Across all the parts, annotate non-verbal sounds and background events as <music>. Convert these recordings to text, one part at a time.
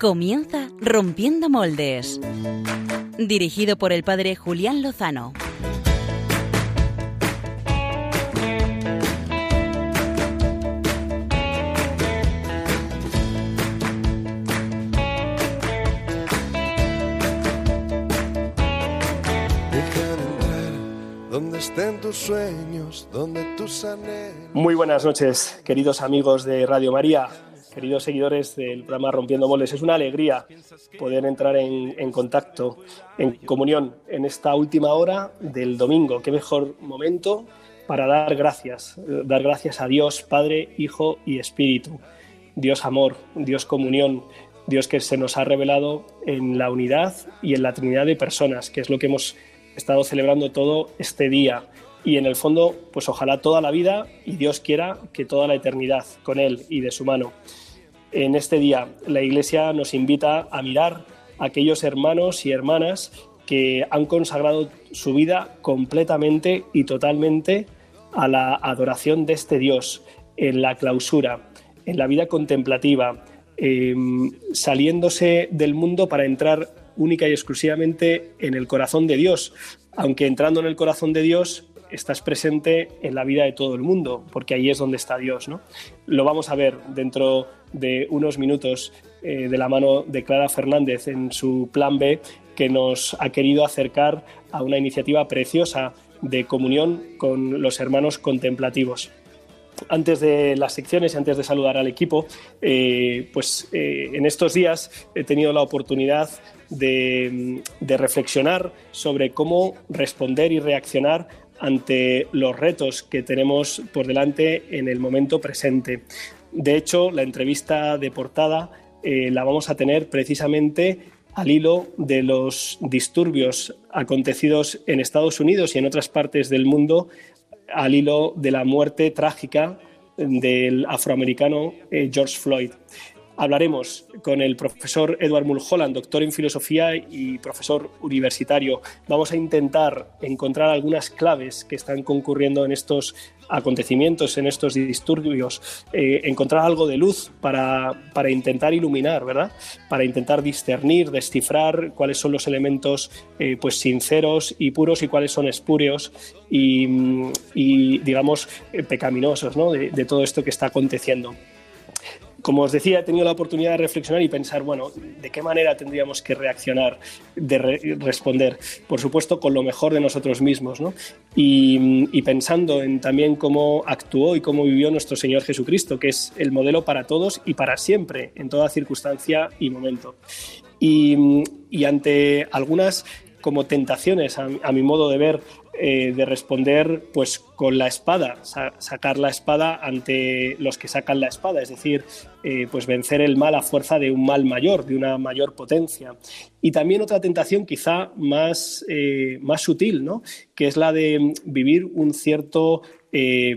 Comienza Rompiendo Moldes. Dirigido por el padre Julián Lozano. donde estén tus sueños, donde tus anhelos. Muy buenas noches, queridos amigos de Radio María queridos seguidores del programa Rompiendo Moles. Es una alegría poder entrar en, contacto, en comunión en esta última hora del domingo. Qué mejor momento para dar gracias, dar gracias a Dios, Padre, Hijo y Espíritu. Dios amor, Dios comunión, Dios que se nos ha revelado en la unidad y en la Trinidad de personas, que es lo que hemos estado celebrando todo este día y en el fondo, pues ojalá toda la vida y Dios quiera que toda la eternidad con Él y de su mano. En este día la Iglesia nos invita a mirar a aquellos hermanos y hermanas que han consagrado su vida completamente y totalmente a la adoración de este Dios, en la clausura, en la vida contemplativa, em, saliéndose del mundo para entrar única y exclusivamente en el corazón de Dios, aunque entrando en el corazón de Dios estás presente en la vida de todo el mundo, porque ahí es donde está Dios. ¿no? Lo vamos a ver dentro de unos minutos eh, de la mano de Clara Fernández en su plan B, que nos ha querido acercar a una iniciativa preciosa de comunión con los hermanos contemplativos. Antes de las secciones y antes de saludar al equipo, eh, pues eh, en estos días he tenido la oportunidad de, de reflexionar sobre cómo responder y reaccionar ante los retos que tenemos por delante en el momento presente. De hecho, la entrevista de portada eh, la vamos a tener precisamente al hilo de los disturbios acontecidos en Estados Unidos y en otras partes del mundo, al hilo de la muerte trágica del afroamericano eh, George Floyd. Hablaremos con el profesor Edward Mulholland, doctor en filosofía y profesor universitario. Vamos a intentar encontrar algunas claves que están concurriendo en estos acontecimientos, en estos disturbios, eh, encontrar algo de luz para, intentar iluminar, ¿verdad? Para intentar discernir, descifrar cuáles son los elementos eh, pues sinceros y puros y cuáles son espurios y, digamos, eh, pecaminosos ¿no? de todo esto que está aconteciendo como os decía, he tenido la oportunidad de reflexionar y pensar, bueno, ¿de qué manera tendríamos que reaccionar, de responder? Por supuesto, con lo mejor de nosotros mismos, ¿no? Y, pensando en también cómo actuó y cómo vivió nuestro Señor Jesucristo, que es el modelo para todos y para siempre, en toda circunstancia y momento. Y, ante algunas como tentaciones, a mi modo de ver, eh, de responder pues con la espada, sacar la espada ante los que sacan la espada, es decir, eh, pues vencer el mal a fuerza de un mal mayor, de una mayor potencia. Y también otra tentación quizá más, eh, más sutil, ¿no? que es la de vivir un cierto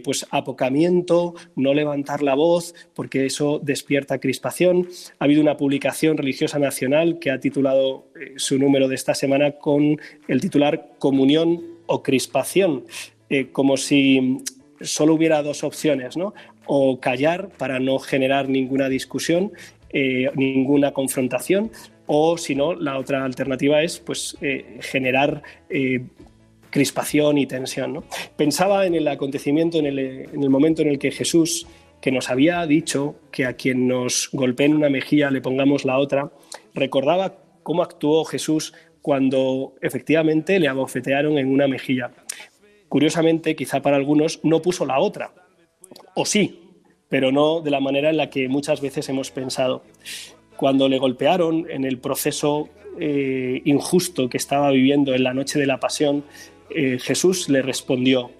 pues apocamiento, no levantar la voz, porque eso despierta crispación. Ha habido una publicación religiosa nacional que ha titulado su número de esta semana con el titular Comunión o crispación, eh, como si solo hubiera dos opciones, ¿no? O callar para no generar ninguna discusión, eh, ninguna confrontación, o si no, la otra alternativa es pues, eh, generar crispación y tensión. Pensaba en el acontecimiento, en el, en el momento en el que Jesús, que nos había dicho que a quien nos golpee en una mejilla le pongamos la otra, recordaba cómo actuó Jesús cuando efectivamente le abofetearon en una mejilla. Curiosamente, quizá para algunos, no puso la otra, o sí, pero no de la manera en la que muchas veces hemos pensado. Cuando le golpearon en el proceso eh, injusto que estaba viviendo en la noche de la pasión, eh, Jesús le respondió,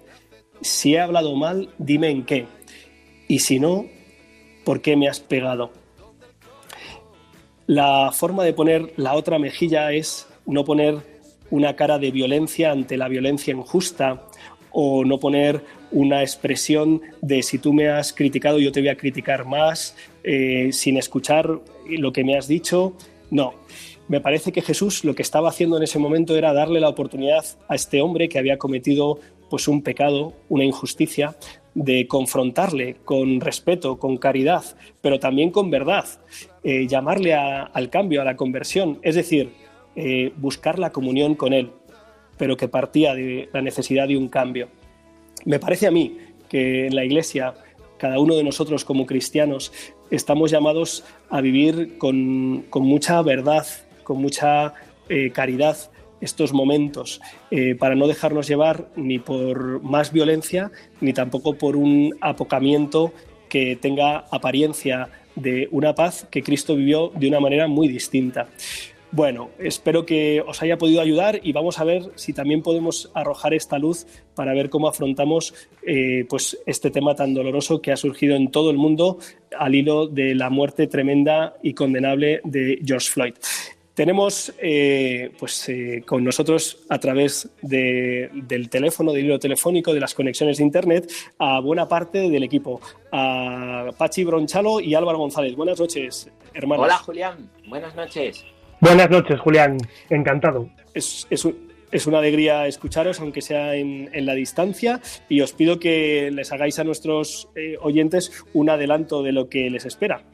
si he hablado mal, dime en qué, y si no, ¿por qué me has pegado? La forma de poner la otra mejilla es no poner una cara de violencia ante la violencia injusta o no poner una expresión de si tú me has criticado yo te voy a criticar más eh, sin escuchar lo que me has dicho. No, me parece que Jesús lo que estaba haciendo en ese momento era darle la oportunidad a este hombre que había cometido pues un pecado, una injusticia, de confrontarle con respeto, con caridad, pero también con verdad, eh, llamarle al cambio, a la conversión, es decir, eh, buscar la comunión con Él, pero que partía de la necesidad de un cambio. Me parece a mí que en la Iglesia, cada uno de nosotros como cristianos, estamos llamados a vivir con, mucha verdad, con mucha eh, caridad estos momentos, eh, para no dejarnos llevar ni por más violencia, ni tampoco por un apocamiento que tenga apariencia de una paz que Cristo vivió de una manera muy distinta. Bueno, espero que os haya podido ayudar y vamos a ver si también podemos arrojar esta luz para ver cómo afrontamos eh, pues este tema tan doloroso que ha surgido en todo el mundo al hilo de la muerte tremenda y condenable de George Floyd. Tenemos eh, pues, eh, con nosotros a través del teléfono, del hilo telefónico, de las conexiones de Internet, a buena parte del equipo, a Pachi Bronchalo y Álvaro González. Buenas noches, hermanos. Hola, Julián. Buenas noches. Buenas noches, Julián. Encantado. Es, es, una alegría escucharos, aunque sea en, la distancia, y os pido que les hagáis a nuestros eh, oyentes un adelanto de lo que les espera.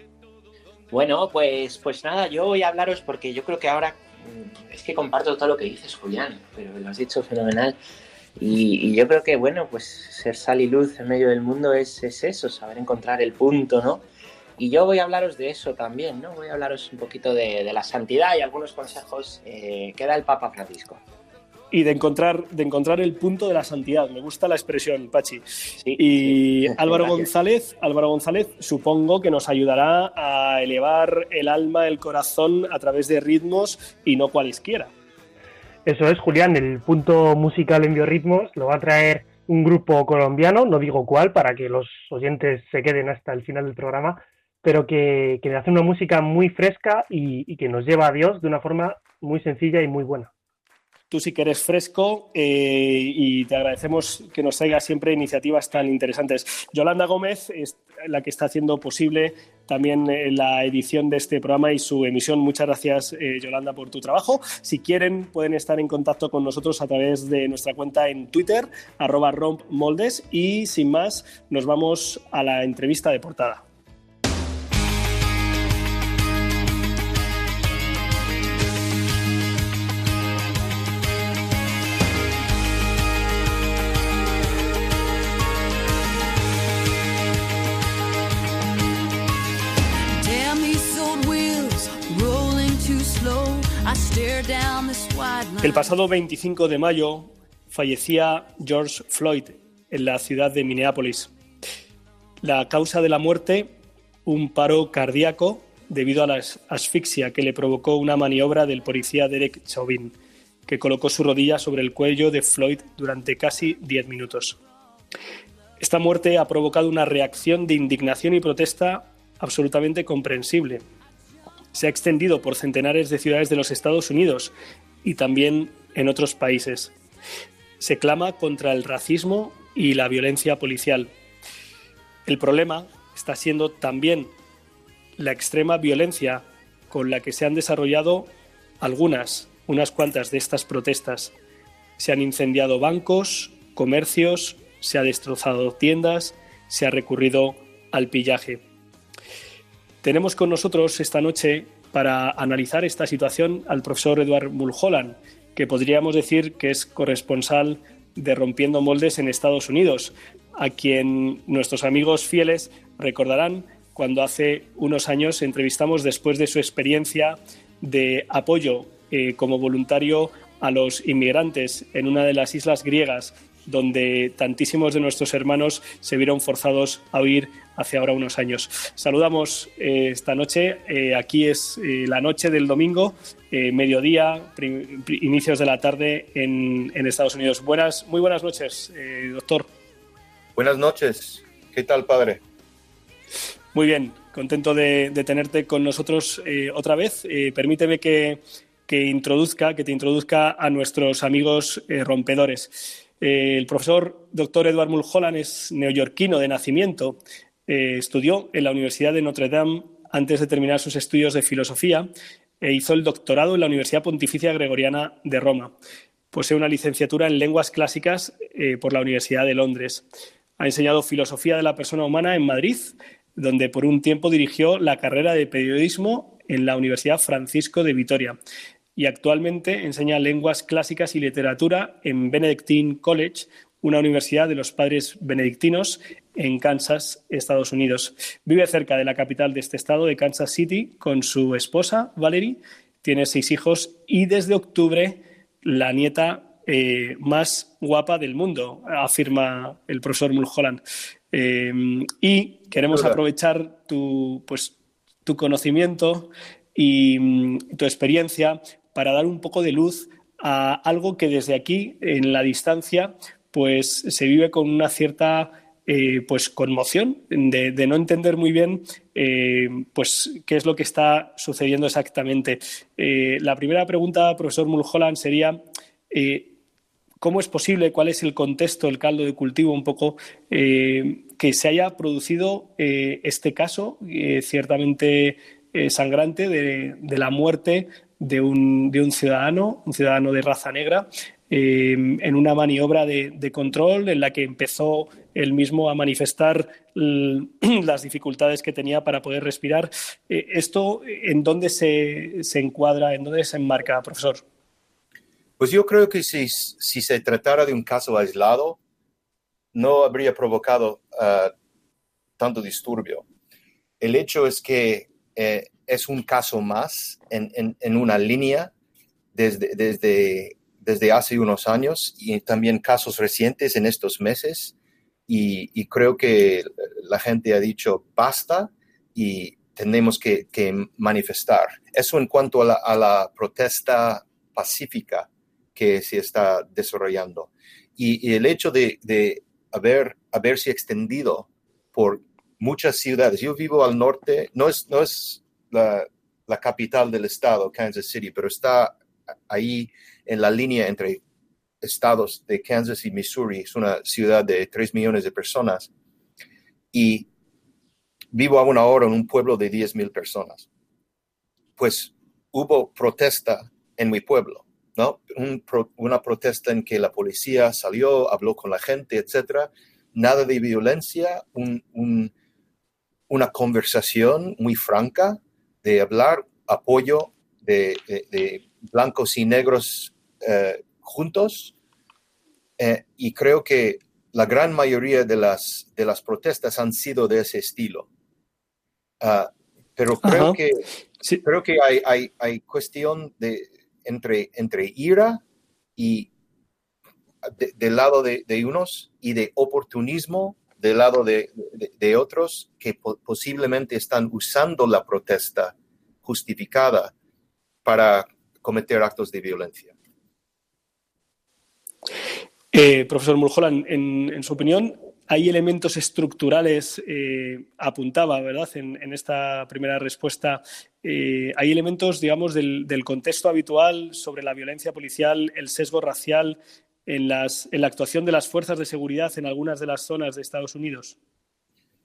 Bueno, pues, pues nada, yo voy a hablaros porque yo creo que ahora mm, es que comparto todo lo que dices, Julián, pero lo has dicho fenomenal. Y, yo creo que, bueno, pues ser sal y luz en medio del mundo es, es eso, saber encontrar el punto, ¿no? Y yo voy a hablaros de eso también, ¿no? Voy a hablaros un poquito de, la santidad y algunos consejos eh, que da el Papa Francisco. Y de encontrar, de encontrar el punto de la santidad. Me gusta la expresión, Pachi. y <laughs> Álvaro González, Álvaro González, supongo que nos ayudará a elevar el alma, el corazón a través de ritmos y no cualesquiera. Eso es, Julián, el punto musical en biorritmos lo va a traer un grupo colombiano, no digo cuál, para que los oyentes se queden hasta el final del programa, pero que, que hace una música muy fresca y, que nos lleva a Dios de una forma muy sencilla y muy buena. Tú sí que eres fresco eh, y te agradecemos que nos traigas siempre iniciativas tan interesantes. Yolanda Gómez es la que está haciendo posible también eh, la edición de este programa y su emisión. Muchas gracias, eh, Yolanda, por tu trabajo. Si quieren, pueden estar en contacto con nosotros a través de nuestra cuenta en Twitter, arroba rompmoldes. Y sin más, nos vamos a la entrevista de portada. El pasado 25 de mayo fallecía George Floyd en la ciudad de Minneapolis. La causa de la muerte, un paro cardíaco debido a la asfixia que le provocó una maniobra del policía Derek Chauvin, que colocó su rodilla sobre el cuello de Floyd durante casi 10 minutos. Esta muerte ha provocado una reacción de indignación y protesta absolutamente comprensible. Se ha extendido por centenares de ciudades de los Estados Unidos y también en otros países. Se clama contra el racismo y la violencia policial. El problema está siendo también la extrema violencia con la que se han desarrollado algunas, unas cuantas de estas protestas. Se han incendiado bancos, comercios, se ha destrozado tiendas, se ha recurrido al pillaje. Tenemos con nosotros esta noche para analizar esta situación al profesor Eduard Mulholland, que podríamos decir que es corresponsal de Rompiendo Moldes en Estados Unidos, a quien nuestros amigos fieles recordarán cuando hace unos años entrevistamos después de su experiencia de apoyo eh, como voluntario a los inmigrantes en una de las islas griegas donde tantísimos de nuestros hermanos se vieron forzados a huir hace ahora unos años. Saludamos eh, esta noche, eh, aquí es eh, la noche del domingo, mediodía, inicios de la tarde en, Estados Unidos. Buenas, muy buenas noches, doctor. Buenas noches, ¿qué tal, padre? Muy bien, contento de, tenerte con nosotros otra vez. permíteme que, que, introduzca, que te introduzca a nuestros amigos rompedores. El profesor doctor Edward Mulholland es neoyorquino de nacimiento, eh, estudió en la Universidad de Notre Dame antes de terminar sus estudios de filosofía e hizo el doctorado en la Universidad Pontificia Gregoriana de Roma. Posee una licenciatura en lenguas clásicas eh, por la Universidad de Londres. Ha enseñado filosofía de la persona humana en Madrid, donde por un tiempo dirigió la carrera de periodismo en la Universidad Francisco de Vitoria y actualmente enseña lenguas clásicas y literatura en Benedictine College, una universidad de los padres benedictinos en Kansas, Estados Unidos. Vive cerca de la capital de este estado, de Kansas City, con su esposa, Valerie. Tiene seis hijos y desde octubre la nieta eh, más guapa del mundo, afirma el profesor Mulholland. Eh, y queremos aprovechar tu, pues, tu conocimiento y mm, tu experiencia para dar un poco de luz a algo que desde aquí, en la distancia, pues se vive con una cierta eh, pues conmoción de, no entender muy bien eh, pues qué es lo que está sucediendo exactamente. Eh, la primera pregunta, profesor Mulholland, sería ¿cómo es posible, cuál es el contexto, el caldo de cultivo un poco que se haya producido este caso ciertamente sangrante de, de, la muerte de un, de un ciudadano, un ciudadano de raza negra, Em, en una maniobra de, control en la que empezó él mismo a manifestar <clears throat> las dificultades que tenía para poder respirar. Eh, ¿Esto en dónde se, encuadra, en dónde se enmarca, profesor? Pues yo creo que si, se tratara de un caso aislado, no habría provocado ah, tanto disturbio. El hecho es que eh, es un caso más en, una línea desde, desde desde hace unos años y también casos recientes en estos meses. Y, creo que la gente ha dicho basta y tenemos que, manifestar. Eso en cuanto a la, protesta pacífica que se está desarrollando. Y, el hecho de, haber, haberse extendido por muchas ciudades. Yo vivo al norte, no es, no es la, la capital del estado, Kansas City, pero está ahí en la línea entre estados de Kansas y Missouri. Es una ciudad de 3 millones de personas. Y vivo a una hora en un pueblo de 10 mil personas. Pues hubo protesta en mi pueblo, ¿no? una protesta en que la policía salió, habló con la gente, etcétera. Nada de violencia, una conversación muy franca de hablar, apoyo de blancos y negros eh, juntos. Eh, y creo que la gran mayoría de las, de las protestas han sido de ese estilo. Ah, pero creo que, creo que hay, hay, hay, cuestión de, entre, entre ira y del lado de, de, unos y de oportunismo del lado de, de otros que posiblemente están usando la protesta justificada para cometer actos de violencia. Eh, profesor Mulholland, en, su opinión, ¿hay elementos estructurales, eh, apuntaba, ¿verdad?, en, esta primera respuesta, eh, ¿hay elementos, digamos, del, contexto habitual sobre la violencia policial, el sesgo racial en, las, en la actuación de las fuerzas de seguridad en algunas de las zonas de Estados Unidos?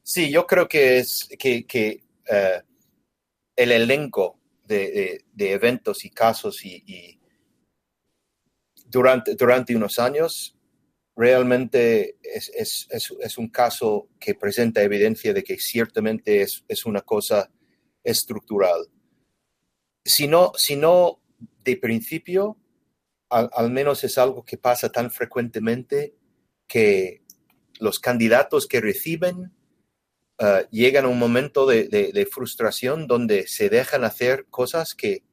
Sí, yo creo que es que, el elenco de, eventos y casos y, durante, durante unos años, realmente es, un caso que presenta evidencia de que ciertamente es, una cosa estructural. Si no, si no de principio, al, menos es algo que pasa tan frecuentemente que los candidatos que reciben uh, llegan a un momento de, frustración donde se dejan hacer cosas que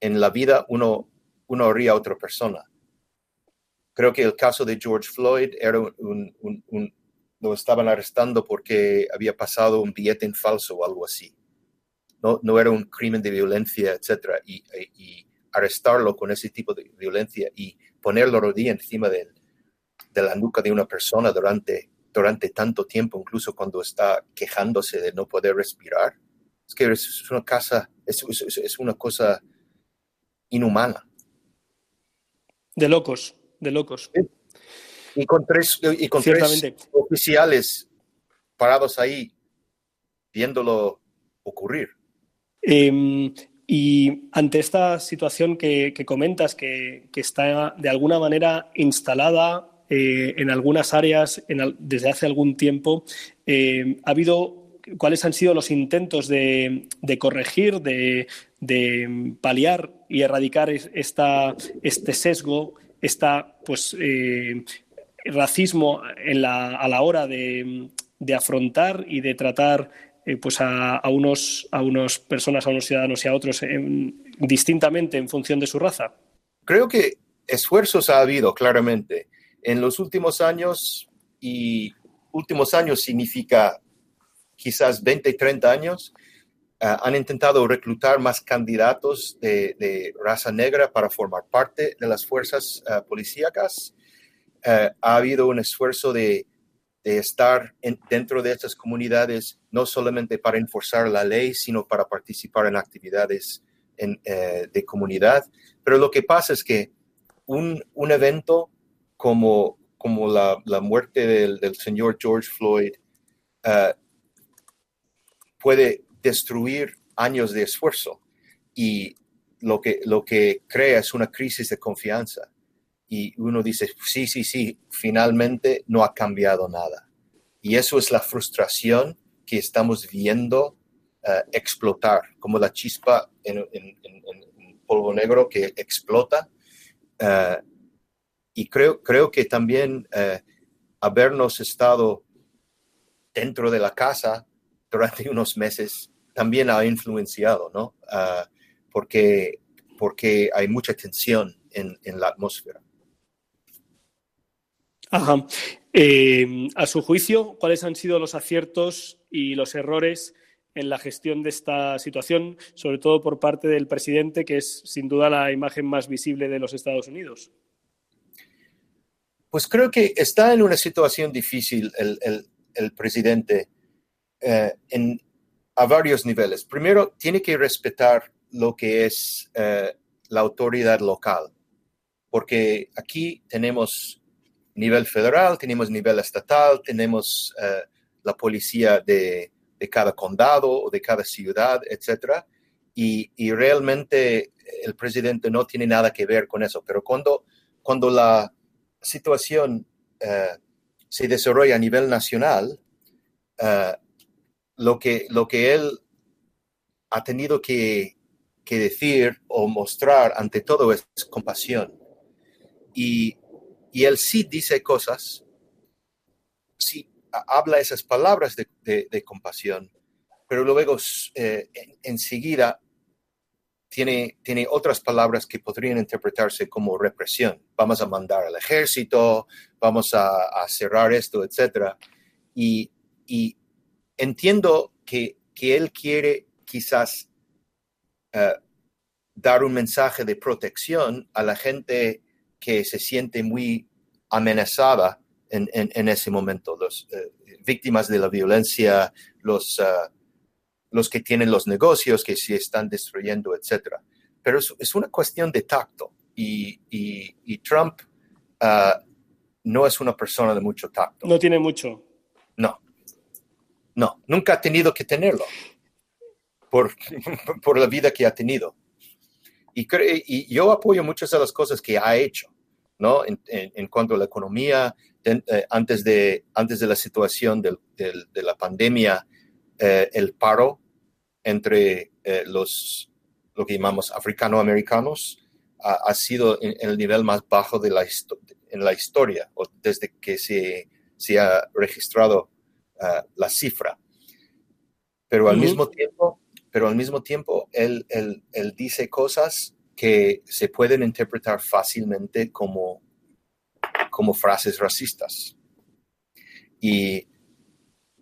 en la vida uno, uno haría a otra persona. Creo que el caso de George Floyd era un, lo estaban arrestando porque había pasado un billete en falso o algo así. No, no era un crimen de violencia, etc. Y, arrestarlo con ese tipo de violencia y ponerlo rodilla encima de la nuca de una persona durante durante tanto tiempo, incluso cuando está quejándose de no poder respirar. Es que es una, casa, es, es, una cosa inhumana. De locos, de locos. Y con tres, y con tres oficiales parados ahí viéndolo ocurrir. Em, y ante esta situación que, comentas, que, que, está de alguna manera instalada eh, en algunas áreas desde hace algún tiempo. Eh, ¿Ha habido cuáles han sido los intentos de, corregir, de, paliar y erradicar este sesgo, esta pues racismo a la hora de, afrontar y de tratar pues a, unos a unas personas, a unos ciudadanos y a otros distintamente en función de su raza? Creo que esfuerzos ha habido, claramente. En los últimos años, y últimos años significa quizás 20, 30 años, uh, han intentado reclutar más candidatos de, raza negra para formar parte de las fuerzas uh, policíacas. Uh, ha habido un esfuerzo de, de estar dentro de estas comunidades, no solamente para enforzar la ley, sino para participar en actividades eh, de comunidad. Pero lo que pasa es que un, un evento como, como la, la muerte del, del, señor George Floyd uh, puede destruir años de esfuerzo y lo que, lo que crea es una crisis de confianza. Y uno dice, sí, sí, sí, finalmente no ha cambiado nada. Y eso es la frustración que estamos viendo uh, explotar, como la chispa en, en, en, polvo negro que explota eh, y creo, creo que también eh, habernos estado dentro de la casa durante <laughs> unos meses también ha influenciado, ¿no? Uh, porque, porque hay mucha tensión en, en la atmósfera. Ajá. Eh, a su juicio, ¿cuáles han sido los aciertos y los errores en la gestión de esta situación, sobre todo por parte del presidente, que es sin duda la imagen más visible de los Estados Unidos? Pues creo que está en una situación difícil el, el, presidente eh, a varios niveles. Primero, tiene que respetar lo que es eh, la autoridad local, porque aquí tenemos nivel federal, tenemos nivel estatal, tenemos eh, la policía de, de cada condado o de cada ciudad, etcétera. Y, y, realmente el presidente no tiene nada que ver con eso. Pero cuando, cuando la situación uh, se desarrolla a nivel nacional, uh, lo, que, lo que él ha tenido que, que, decir o mostrar ante todo es compasión. Y, y él sí dice cosas, sí habla esas palabras de, compasión, pero luego eh, enseguida tiene, tiene otras palabras que podrían interpretarse como represión. Vamos a mandar al ejército, vamos a, cerrar esto, etc. Y, entiendo que, él quiere quizás eh, dar un mensaje de protección a la gente que se siente muy amenazada en, ese momento, los eh, víctimas de la violencia, los, ah, los que tienen los negocios que se están destruyendo, etc. Pero es, una cuestión de tacto y, y, Trump ah, no es una persona de mucho tacto. No tiene mucho. No, no, nunca ha tenido que tenerlo por, <laughs> por la vida que ha tenido. Y, y, yo apoyo muchas de las cosas que ha hecho, ¿no? En, en cuanto a la economía, eh, antes, de, antes de la situación del, de la pandemia, eh, el paro entre eh, los, lo que llamamos africanoamericanos ha, ha sido en, el nivel más bajo de la en la historia, o desde que se, se ha registrado la cifra. Pero al mismo tiempo, pero al mismo tiempo, él, él, él dice cosas que se pueden interpretar fácilmente como como frases racistas. Y,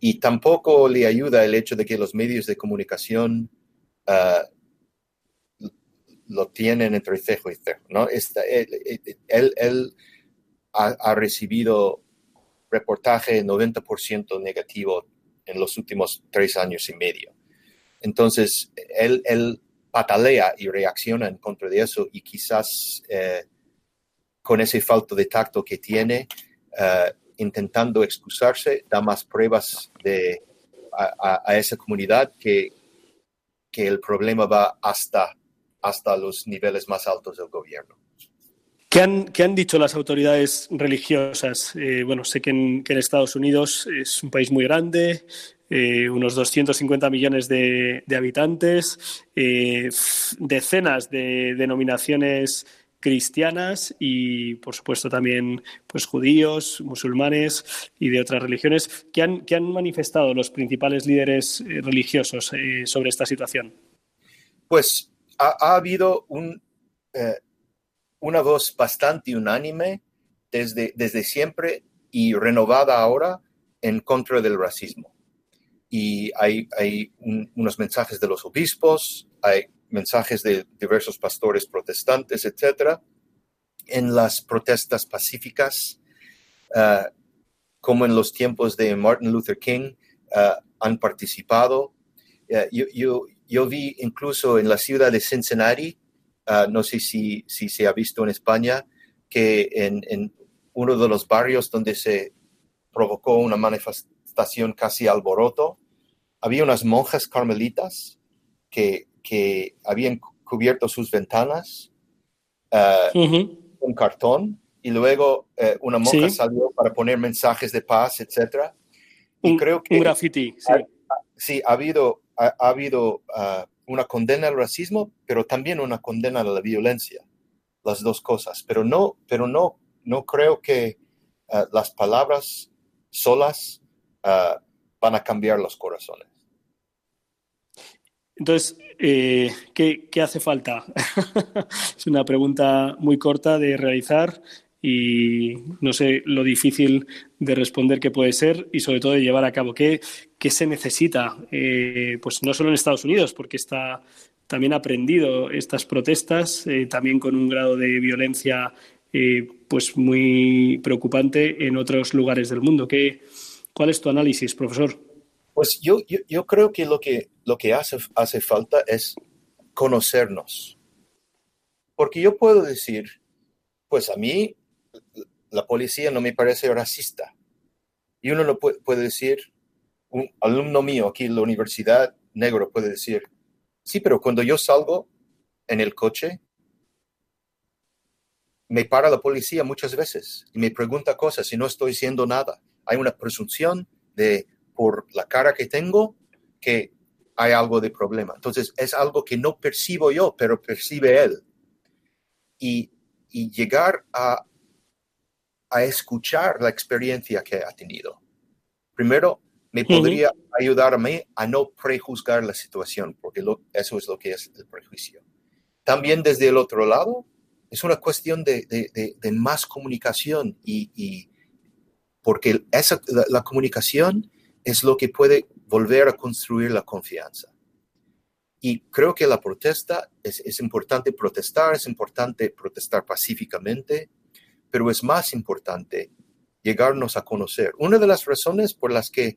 y tampoco le ayuda el hecho de que los medios de comunicación uh, lo tienen entre cejo y cejo. ¿no? él, él, ha, recibido reportaje 90% negativo en los últimos tres años y medio. Entonces, él, él patalea y reacciona en contra de eso y quizás eh, con ese falto de tacto que tiene, uh, intentando excusarse, da más pruebas de, a, esa comunidad que, que el problema va hasta, hasta los niveles más altos del gobierno. ¿Qué han, qué han, dicho las autoridades religiosas? Eh, bueno, sé que en, Estados Unidos es un país muy grande, eh, unos 250 millones de, de habitantes, eh, decenas de denominaciones cristianas y, por supuesto, también pues, judíos, musulmanes y de otras religiones. ¿Qué han, han manifestado los principales líderes eh, religiosos eh, sobre esta situación? Pues ha, ha habido un, eh, una voz bastante unánime desde, desde siempre y renovada ahora en contra del racismo y hay, hay un, unos mensajes de los obispos, hay mensajes de diversos pastores protestantes, etcétera, en las protestas pacíficas, uh, como en los tiempos de Martin Luther King, uh, han participado. Uh, yo, yo, yo, vi incluso en la ciudad de Cincinnati, no sé si, si, se ha visto en España, que en, en uno de los barrios donde se provocó una manifestación casi alboroto, había unas monjas carmelitas que, que habían cubierto sus ventanas uh, uh-huh. con cartón y luego uh, una monja sí. salió para poner mensajes de paz, etc. Y un, creo que... Un graffiti, sí. Ha, sí, ha habido, ha, ha habido uh, una condena al racismo, pero también una condena a la violencia. Las dos cosas. Pero no, pero no, no creo que uh, las palabras solas uh, van a cambiar los corazones. Entonces, eh, ¿qué, ¿qué, hace falta? <laughs> es una pregunta muy corta de realizar y no sé lo difícil de responder que puede ser y sobre todo de llevar a cabo. ¿Qué, qué se necesita? Eh, pues no solo en Estados Unidos, porque está también aprendido estas protestas, eh, también con un grado de violencia pues muy preocupante en otros lugares del mundo. ¿Qué, ¿Cuál es tu análisis, profesor? Pues yo, yo, yo, creo que lo que, lo que hace, hace falta es conocernos. Porque yo puedo decir, pues a mí la policía no me parece racista. Y uno lo puede, puede decir, un alumno mío aquí en la universidad, negro, puede decir, sí, pero cuando yo salgo en el coche, me para la policía muchas veces y me pregunta cosas y no estoy diciendo nada. Hay una presunción de por la cara que tengo que hay algo de problema. Entonces es algo que no percibo yo, pero percibe él. Y, y llegar a, a, escuchar la experiencia que ha tenido. Primero, me podría uh -huh. ayudar a mí a no prejuzgar la situación, porque lo, eso es lo que es el prejuicio. También desde el otro lado, es una cuestión de, de, de, de más comunicación y, y porque esa, la, la comunicación es lo que puede volver a construir la confianza. Y creo que la protesta es, es, importante protestar, es importante protestar pacíficamente, pero es más importante llegarnos a conocer. Una de las razones por las que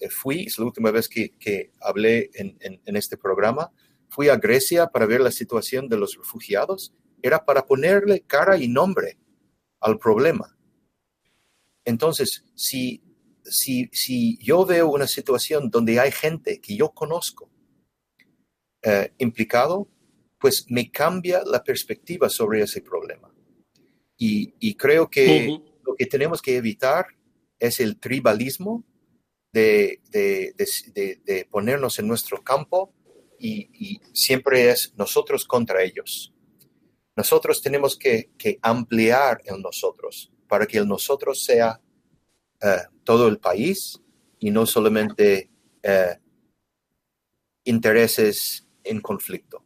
eh, fui, es la última vez que, que hablé en, en, en, este programa, fui a Grecia para ver la situación de los refugiados, era para ponerle cara y nombre al problema. Entonces, si si, si yo veo una situación donde hay gente que yo conozco eh, implicado, pues me cambia la perspectiva sobre ese problema. Y, y creo que uh -huh. lo que tenemos que evitar es el tribalismo de, de, de, de ponernos en nuestro campo y, y, siempre es nosotros contra ellos. Nosotros tenemos que, que ampliar el nosotros para que el nosotros sea todo el país y no solamente uh, intereses en conflicto.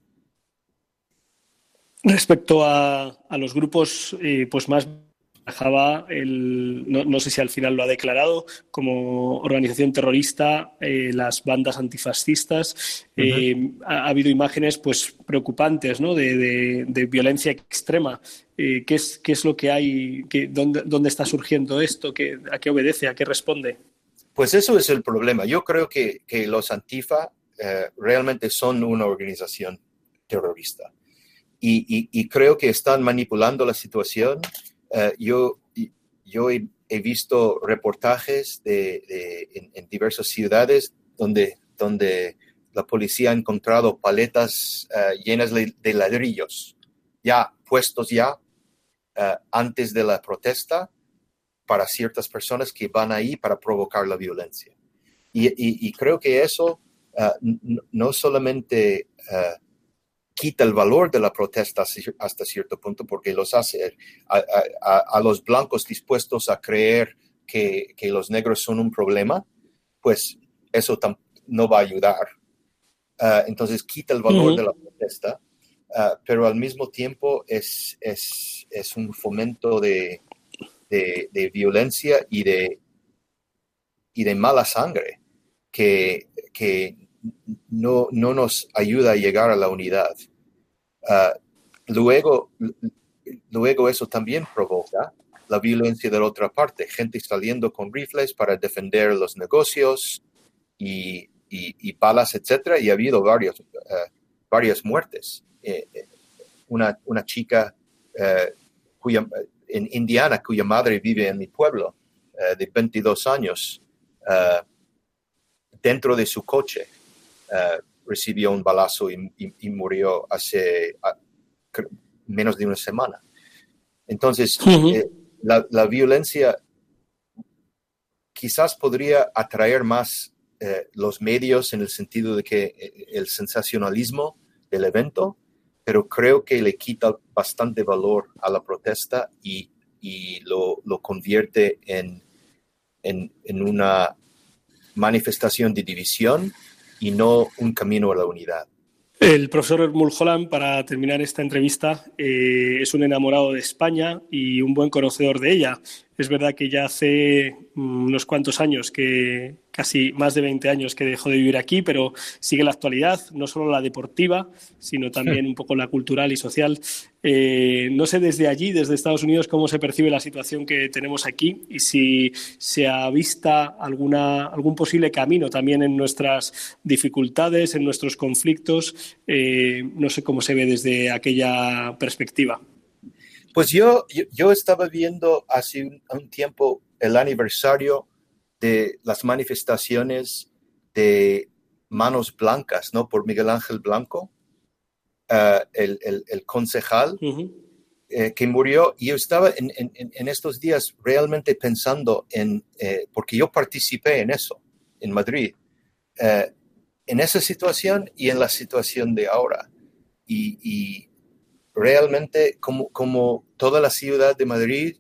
Respecto a, a los grupos eh, pues más Java, el, no, no, sé si al final lo ha declarado como organización terrorista, eh, las bandas antifascistas. Uh -huh. eh, ha, ha, habido imágenes pues preocupantes ¿no? de, de, de violencia extrema. Eh, ¿qué, es, ¿Qué es lo que hay? ¿Qué, dónde, ¿Dónde está surgiendo esto? ¿Qué, ¿A qué obedece? ¿A qué responde? Pues eso es el problema. Yo creo que, que los antifa eh, realmente son una organización terrorista. Y, y, y creo que están manipulando la situación Uh, yo, yo he, he, visto reportajes de, de en, en, diversas ciudades donde, donde la policía ha encontrado paletas uh, llenas de ladrillos, ya puestos ya, eh, antes de la protesta para ciertas personas que van ahí para provocar la violencia. Y, creo que eso eh, no solamente quita el valor de la protesta hasta cierto punto porque los hace a, los blancos dispuestos a creer que, los negros son un problema, pues eso no va a ayudar. Entonces quita el valor de la protesta, ah, pero al mismo tiempo es, es, es un fomento de, de, violencia y de, y de mala sangre que, que no, no, nos ayuda a llegar a la unidad. Ah, luego, luego eso también provoca la violencia de la otra parte, gente saliendo con rifles para defender los negocios y, y, balas, etcétera, y ha habido varios, uh, varias muertes. Eh, eh, una, una, chica uh, cuya, en Indiana cuya madre vive en mi pueblo, de 22 años, dentro de su coche recibió un balazo y, y murió hace menos de una semana. Entonces, la, la, violencia quizás podría atraer más eh, los medios en el sentido de que eh, el sensacionalismo del evento, pero creo que le quita bastante valor a la protesta y, y lo, lo, convierte en, en, en, una manifestación de división y no un camino a la unidad. El profesor Mulholland, para terminar esta entrevista, eh, es un enamorado de España y un buen conocedor de ella. Es verdad que ya hace mm, unos cuantos años, que casi más de 20 años que dejó de vivir aquí, pero sigue la actualidad, no solo la deportiva, sino también un poco la cultural y social. Eh, no sé desde allí, desde Estados Unidos, cómo se percibe la situación que tenemos aquí y si se avista alguna, algún posible camino también en nuestras dificultades, en nuestros conflictos. Eh, no sé cómo se ve desde aquella perspectiva. Pues yo, yo, estaba viendo hace un, tiempo el aniversario de las manifestaciones de Manos Blancas, ¿no? Por Miguel Ángel Blanco, eh, el, el, concejal eh, que murió. Y yo estaba en, en, estos días realmente pensando en, eh, porque yo participé en eso, en Madrid, en esa situación y en la situación de ahora. Y, y realmente como, como toda la ciudad de Madrid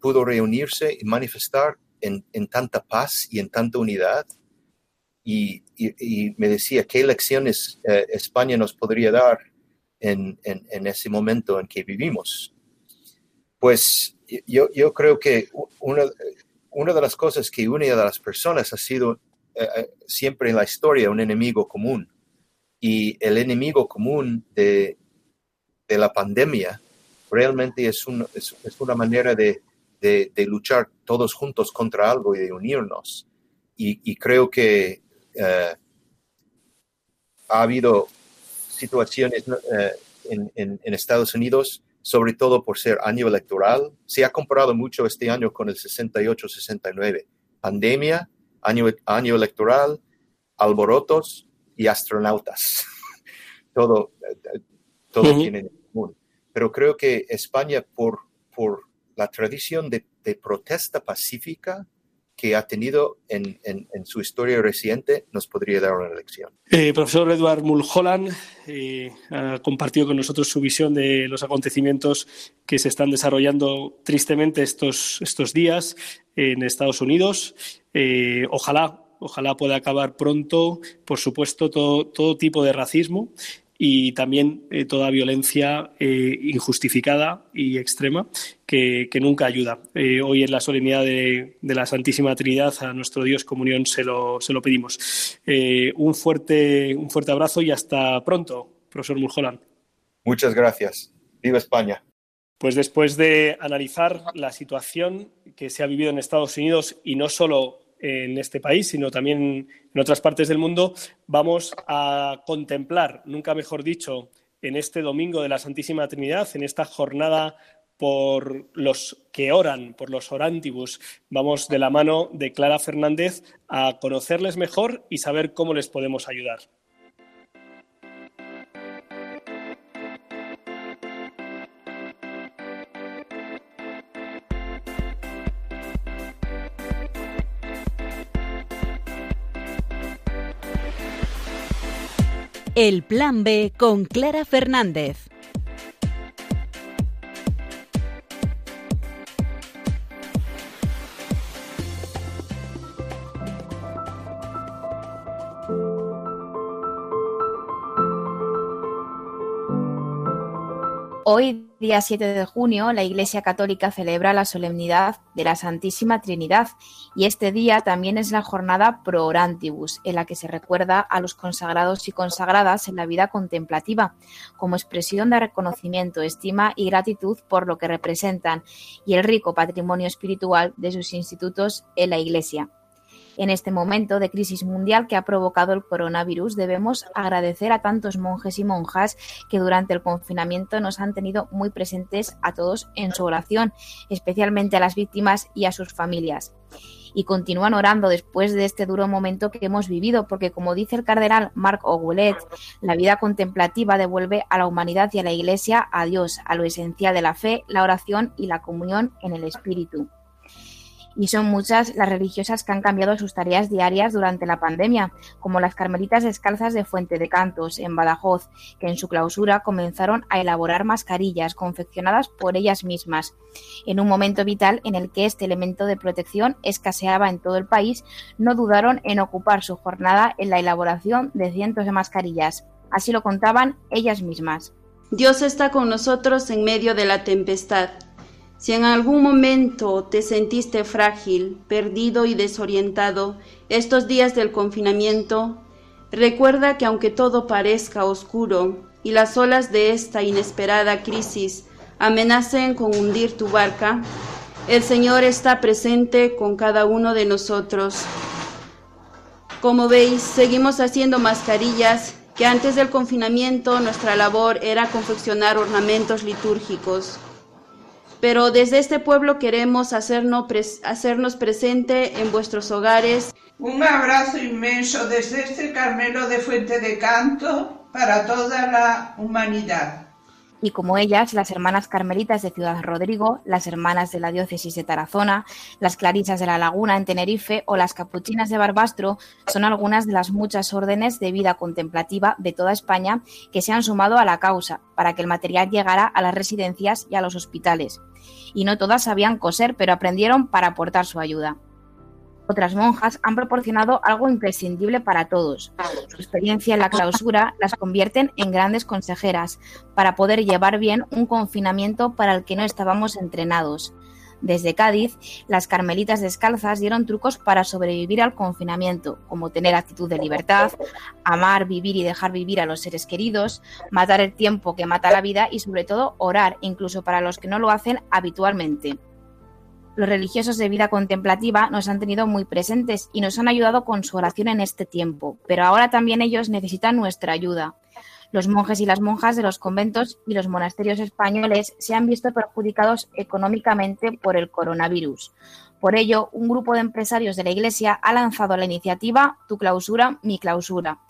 pudo reunirse y manifestar en, tanta paz y en tanta unidad. Y, me decía, ¿qué lecciones eh, España nos podría dar en, ese momento en que vivimos? Pues yo, yo creo que una, una, de las cosas que une a las personas ha sido eh, siempre en la historia un enemigo común. Y el enemigo común de, de la pandemia realmente es, es, una manera de, luchar todos juntos contra algo y de unirnos. Y, creo que eh, ha habido situaciones eh, en, Estados Unidos, sobre todo por ser año electoral. Se ha comparado mucho este año con el 68-69. Pandemia, año, año electoral, alborotos y astronautas. <laughs> todo eh, todo tiene pero creo que España, por, por la tradición de, protesta pacífica que ha tenido en, su historia reciente, nos podría dar una lección. Eh, profesor Edward Mulholland eh, ha compartido con nosotros su visión de los acontecimientos que se están desarrollando tristemente estos, estos días en Estados Unidos. Eh, ojalá ojalá pueda acabar pronto, por supuesto, todo, todo tipo de racismo y también eh, toda violencia eh, injustificada y extrema que, nunca ayuda. Eh, hoy en la solemnidad de, la Santísima Trinidad a nuestro Dios comunión se lo, se lo pedimos. un, fuerte, un fuerte abrazo y hasta pronto, profesor Mulholland. Muchas gracias. Viva España. Pues después de analizar la situación que se ha vivido en Estados Unidos y no solo en este país, sino también en otras partes del mundo, vamos a contemplar, nunca mejor dicho, en este domingo de la Santísima Trinidad, en esta jornada por los que oran, por los orantibus. Vamos de la mano de Clara Fernández a conocerles mejor y saber cómo les podemos ayudar. El Plan B con Clara Fernández. Hoy, día 7 de junio, la Iglesia Católica celebra la solemnidad de la Santísima Trinidad y este día también es la jornada Pro Orantibus, en la que se recuerda a los consagrados y consagradas en la vida contemplativa, como expresión de reconocimiento, estima y gratitud por lo que representan y el rico patrimonio espiritual de sus institutos en la Iglesia. En este momento de crisis mundial que ha provocado el coronavirus, debemos agradecer a tantos monjes y monjas que durante el confinamiento nos han tenido muy presentes a todos en su oración, especialmente a las víctimas y a sus familias. Y continúan orando después de este duro momento que hemos vivido, porque como dice el cardenal Marc Ouellet, la vida contemplativa devuelve a la humanidad y a la Iglesia a Dios, a lo esencial de la fe, la oración y la comunión en el Espíritu y son muchas las religiosas que han cambiado sus tareas diarias durante la pandemia, como las carmelitas descalzas de Fuente de Cantos, en Badajoz, que en su clausura comenzaron a elaborar mascarillas confeccionadas por ellas mismas, en un momento vital en el que este elemento de protección escaseaba en todo el país, no dudaron en ocupar su jornada en la elaboración de cientos de mascarillas. Así lo contaban ellas mismas. Dios está con nosotros en medio de la tempestad si en algún momento te sentiste frágil, perdido y desorientado estos días del confinamiento, recuerda que aunque todo parezca oscuro y las olas de esta inesperada crisis amenacen con hundir tu barca, el Señor está presente con cada uno de nosotros. Como veis, seguimos haciendo mascarillas que antes del confinamiento nuestra labor era confeccionar ornamentos litúrgicos pero desde este pueblo queremos hacernos, hacernos presente en vuestros hogares. Un abrazo inmenso desde este Carmelo de Fuente de Canto para toda la humanidad y como ellas, las hermanas carmelitas de Ciudad Rodrigo, las hermanas de la diócesis de Tarazona, las clarisas de la Laguna en Tenerife o las capuchinas de Barbastro son algunas de las muchas órdenes de vida contemplativa de toda España que se han sumado a la causa para que el material llegara a las residencias y a los hospitales. Y no todas sabían coser, pero aprendieron para aportar su ayuda. Otras monjas han proporcionado algo imprescindible para todos. Su experiencia en la clausura las convierten en grandes consejeras para poder llevar bien un confinamiento para el que no estábamos entrenados. Desde Cádiz, las carmelitas descalzas dieron trucos para sobrevivir al confinamiento, como tener actitud de libertad, amar, vivir y dejar vivir a los seres queridos, matar el tiempo que mata la vida y sobre todo orar, incluso para los que no lo hacen habitualmente. Los religiosos de vida contemplativa nos han tenido muy presentes y nos han ayudado con su oración en este tiempo, pero ahora también ellos necesitan nuestra ayuda. Los monjes y las monjas de los conventos y los monasterios españoles se han visto perjudicados económicamente por el coronavirus. Por ello, un grupo de empresarios de la Iglesia ha lanzado la iniciativa Tu clausura, mi clausura,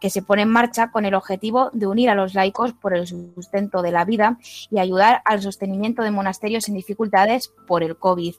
que se pone en marcha con el objetivo de unir a los laicos por el sustento de la vida y ayudar al sostenimiento de monasterios en dificultades por el COVID.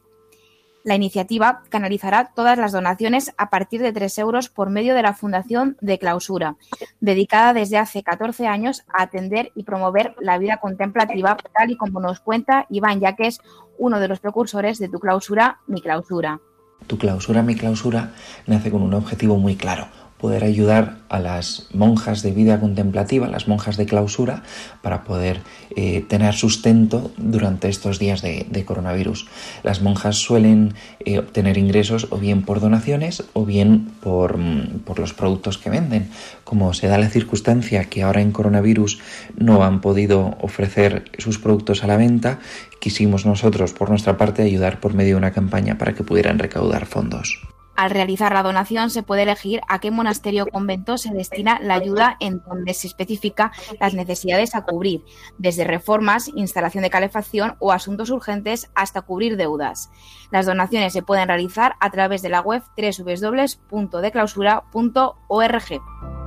La iniciativa canalizará todas las donaciones a partir de 3 euros por medio de la Fundación de Clausura, dedicada desde hace 14 años a atender y promover la vida contemplativa, tal y como nos cuenta Iván, ya que es uno de los precursores de Tu Clausura, Mi Clausura. Tu Clausura, Mi Clausura nace con un objetivo muy claro, poder ayudar a las monjas de vida contemplativa, las monjas de clausura, para poder eh, tener sustento durante estos días de, coronavirus. Las monjas suelen eh, obtener ingresos o bien por donaciones o bien por, mm, por, los productos que venden. Como se da la circunstancia que ahora en coronavirus no han podido ofrecer sus productos a la venta, quisimos nosotros por nuestra parte ayudar por medio de una campaña para que pudieran recaudar fondos. Al realizar la donación se puede elegir a qué monasterio o convento se destina la ayuda en donde se especifica las necesidades a cubrir, desde reformas, instalación de calefacción o asuntos urgentes hasta cubrir deudas. Las donaciones se pueden realizar a través de la web www.declausura.org.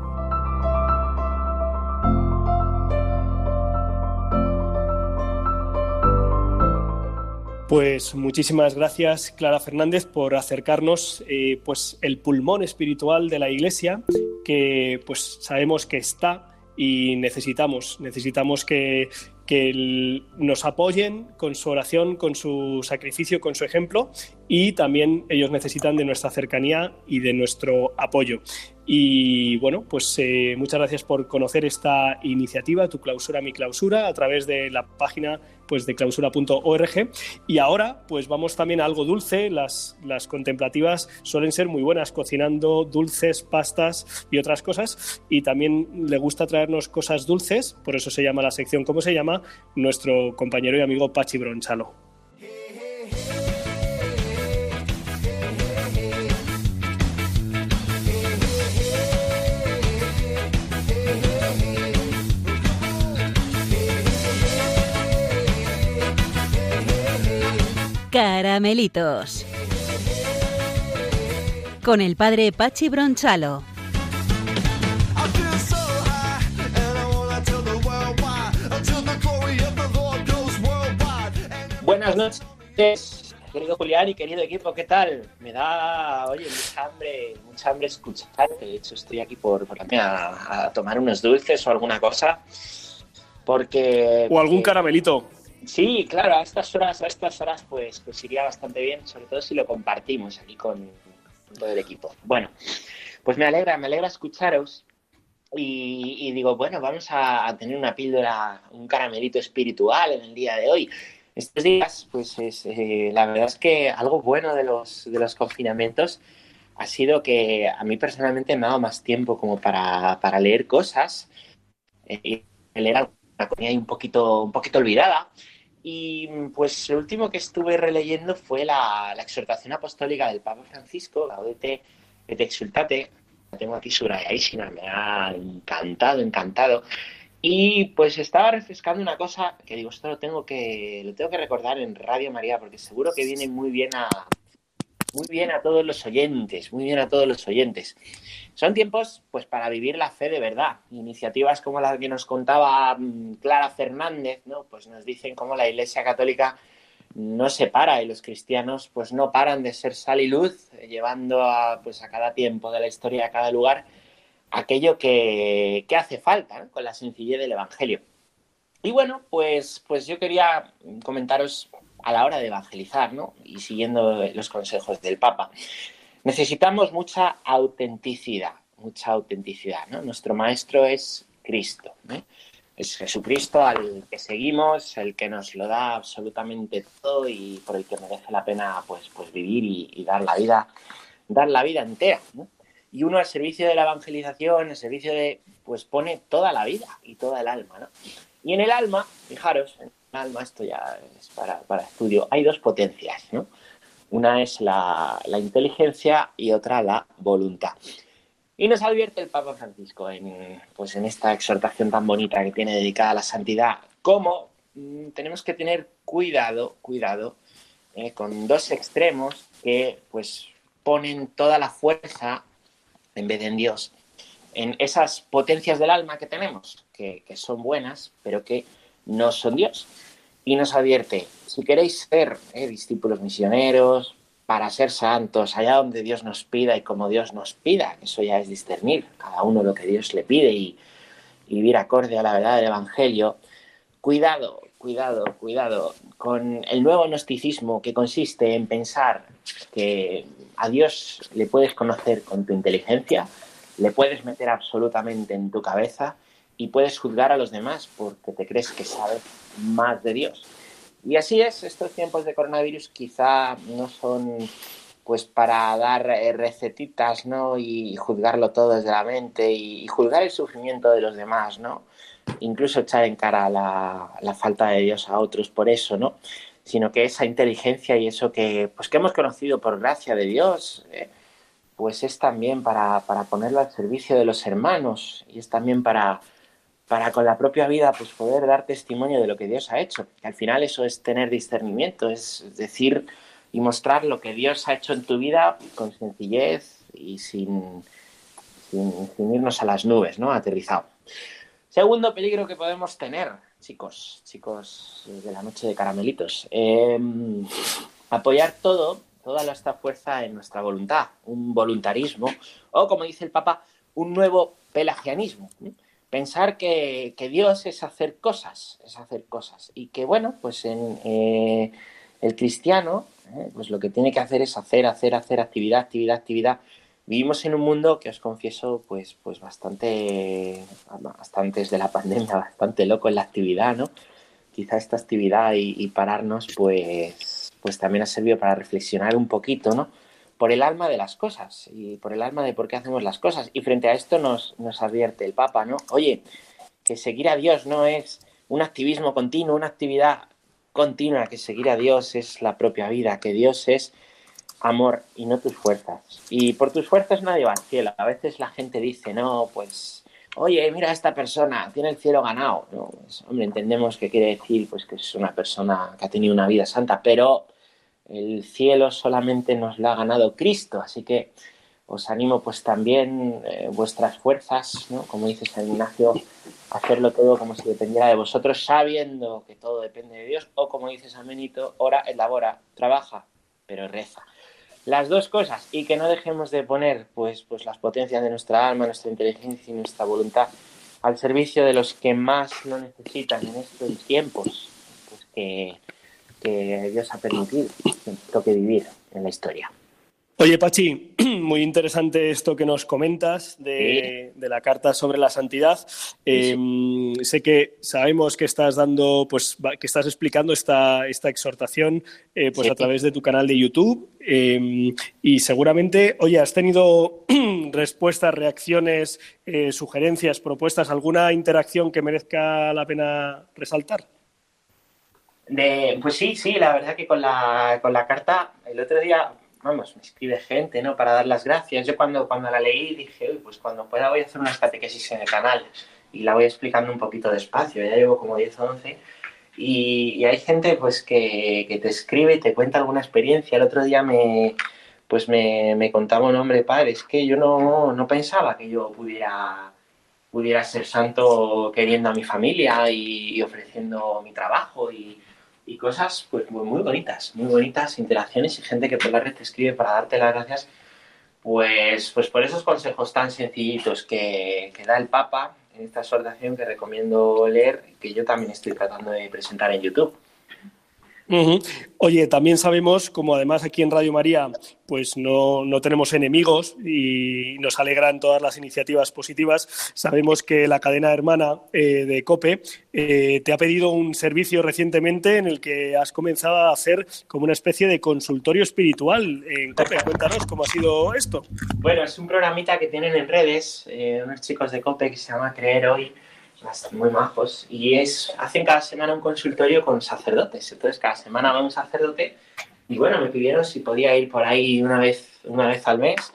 Pues muchísimas gracias, Clara Fernández, por acercarnos eh, pues el pulmón espiritual de la Iglesia, que pues sabemos que está y necesitamos, necesitamos que, que nos apoyen con su oración, con su sacrificio, con su ejemplo y también ellos necesitan de nuestra cercanía y de nuestro apoyo. Y bueno, pues eh, muchas gracias por conocer esta iniciativa, tu clausura, mi clausura, a través de la página pues, de clausura.org. Y ahora, pues vamos también a algo dulce. Las, las contemplativas suelen ser muy buenas cocinando dulces, pastas y otras cosas. Y también le gusta traernos cosas dulces, por eso se llama la sección como se llama, nuestro compañero y amigo Pachi Bronchalo. Caramelitos. Con el padre Pachi Bronchalo. Buenas noches, querido Julián y querido equipo, ¿qué tal? Me da, oye, mucha hambre, mucha hambre escucharte. De hecho, estoy aquí por, por a, a, tomar unos dulces o alguna cosa. Porque. O algún caramelito. Sí, claro, a estas horas, a estas horas, pues, pues iría bastante bien, sobre todo si lo compartimos aquí con, todo el equipo. Bueno, pues me alegra, me alegra escucharos y, digo, bueno, vamos a, tener una píldora, un caramelito espiritual en el día de hoy. Estos días, pues es, eh, la verdad es que algo bueno de los, de los confinamientos ha sido que a mí personalmente me ha dado más tiempo como para, para leer cosas, eh, y leer alguna cosa un poquito, un poquito olvidada. Y pues lo último que estuve releyendo fue la, exhortación apostólica del Papa Francisco, Gaudete et exultate. La tengo aquí subrayadísima, me ha encantado, encantado. Y pues estaba refrescando una cosa que digo, esto lo tengo que, lo tengo que recordar en Radio María, porque seguro que viene muy bien a, muy bien a todos los oyentes, muy bien a todos los oyentes. Son tiempos pues para vivir la fe de verdad. Iniciativas como la que nos contaba mm, Clara Fernández, ¿no? Pues nos dicen cómo la Iglesia Católica no se para y los cristianos pues no paran de ser sal y luz, llevando a, pues a cada tiempo de la historia, a cada lugar, aquello que, hace falta con la sencillez del Evangelio. Y bueno, pues, pues yo quería comentaros a la hora de evangelizar, ¿no? Y siguiendo los consejos del Papa. Necesitamos mucha autenticidad, mucha autenticidad, ¿no? Nuestro maestro es Cristo, ¿eh? es Jesucristo al que seguimos, el que nos lo da absolutamente todo y por el que merece la pena pues, pues vivir y, dar la vida, dar la vida entera. Y uno al servicio de la evangelización, al servicio de, pues pone toda la vida y toda el alma. Y en el alma, fijaros, alma, esto ya es para, para estudio, hay dos potencias, ¿no? Una es la, inteligencia y otra la voluntad. Y nos advierte el Papa Francisco en, pues en esta exhortación tan bonita que tiene dedicada a la santidad, cómo mm, tenemos que tener cuidado, cuidado, eh, con dos extremos que pues ponen toda la fuerza en vez de en Dios, en esas potencias del alma que tenemos, que, que son buenas, pero que no son Dios. Y nos advierte, si queréis ser eh, discípulos misioneros, para ser santos, allá donde Dios nos pida y como Dios nos pida, eso ya es discernir cada uno lo que Dios le pide y, vivir acorde a la verdad del Evangelio, cuidado, cuidado, cuidado con el nuevo gnosticismo que consiste en pensar que a Dios le puedes conocer con tu inteligencia, le puedes meter absolutamente en tu cabeza y puedes juzgar a los demás porque te crees que sabes más de Dios. Y así es, estos tiempos de coronavirus quizá no son pues para dar eh, recetitas, ¿no? Y juzgarlo todo desde la mente y, juzgar el sufrimiento de los demás, ¿no? Incluso echar en cara la, la, falta de Dios a otros por eso, ¿no? Sino que esa inteligencia y eso que, pues que hemos conocido por gracia de Dios, eh, pues es también para, para ponerlo al servicio de los hermanos y es también para, para con la propia vida pues poder dar testimonio de lo que Dios ha hecho. al final eso es tener discernimiento, es decir y mostrar lo que Dios ha hecho en tu vida con sencillez y sin, sin, irnos a las nubes, ¿no? Aterrizado. Segundo peligro que podemos tener, chicos, chicos de la noche de caramelitos, em, apoyar todo, toda esta fuerza en nuestra voluntad, un voluntarismo, o como dice el Papa, un nuevo pelagianismo pensar que, Dios es hacer cosas, es hacer cosas. Y que, bueno, pues en eh, el cristiano, eh, pues lo que tiene que hacer es hacer, hacer, hacer actividad, actividad, actividad. Vivimos en un mundo que os confieso, pues, pues bastante, bastante desde la pandemia, <laughs> bastante loco en la actividad, ¿no? Quizá esta actividad y, y pararnos, pues, pues también ha servido para reflexionar un poquito, ¿no? Por el alma de las cosas y por el alma de por qué hacemos las cosas. Y frente a esto nos, nos advierte el Papa, ¿no? Oye, que seguir a Dios no es un activismo continuo, una actividad continua, que seguir a Dios es la propia vida, que Dios es amor y no tus fuerzas. Y por tus fuerzas nadie va al cielo. A veces la gente dice, no, pues, oye, mira, esta persona tiene el cielo ganado. No, pues, hombre, entendemos que quiere decir pues que es una persona que ha tenido una vida santa, pero el cielo solamente nos lo ha ganado Cristo, así que os animo pues también eh, vuestras fuerzas, ¿no? como dice San Ignacio, hacerlo todo como si dependiera de vosotros, sabiendo que todo depende de Dios, o como dice San Benito, ora, elabora, trabaja, pero reza. Las dos cosas, y que no dejemos de poner pues, pues las potencias de nuestra alma, nuestra inteligencia y nuestra voluntad al servicio de los que más lo necesitan en estos tiempos, pues que que Dios ha permitido que toque vivir en la historia. Oye, Pachi, <clears throat> muy interesante esto que nos comentas de, la carta sobre la santidad. Em, sé que sabemos que estás dando, pues, que estás explicando esta, esta exhortación eh, pues a través de tu canal de YouTube. Em, y seguramente, oye, ¿has tenido <clears throat> respuestas, reacciones, eh, sugerencias, propuestas, alguna interacción que merezca la pena resaltar? Pues sí, sí, la verdad que con la, con la carta, el otro día, vamos, me escribe gente, ¿no? Para dar las gracias. Yo cuando, cuando la leí dije, pues cuando pueda voy a hacer una catequesis en el canal y la voy explicando un poquito despacio, ya llevo como 10 o 11. Y, hay gente pues que, que, te escribe y te cuenta alguna experiencia. El otro día me, pues me, me contaba un hombre, padre, es que yo no, no pensaba que yo pudiera pudiera ser santo queriendo a mi familia y ofreciendo mi trabajo y, y cosas pues muy, bonitas, muy bonitas interacciones y gente que por la red te escribe para darte las gracias, pues, pues por esos consejos tan sencillitos que, que da el Papa en esta exhortación que recomiendo leer, que yo también estoy tratando de presentar en YouTube. Oye, también sabemos, como además aquí en Radio María, pues no, tenemos enemigos y nos alegran todas las iniciativas positivas, sabemos que la cadena hermana eh, de COPE eh, te ha pedido un servicio recientemente en el que has comenzado a hacer como una especie de consultorio espiritual en COPE. Cuéntanos cómo ha sido esto. Bueno, es un programita que tienen en redes eh, unos chicos de COPE que se llama Creer Hoy muy majos, y es, hacen cada semana un consultorio con sacerdotes. Entonces, cada semana va un sacerdote y bueno, me pidieron si podía ir por ahí una vez, una vez al mes.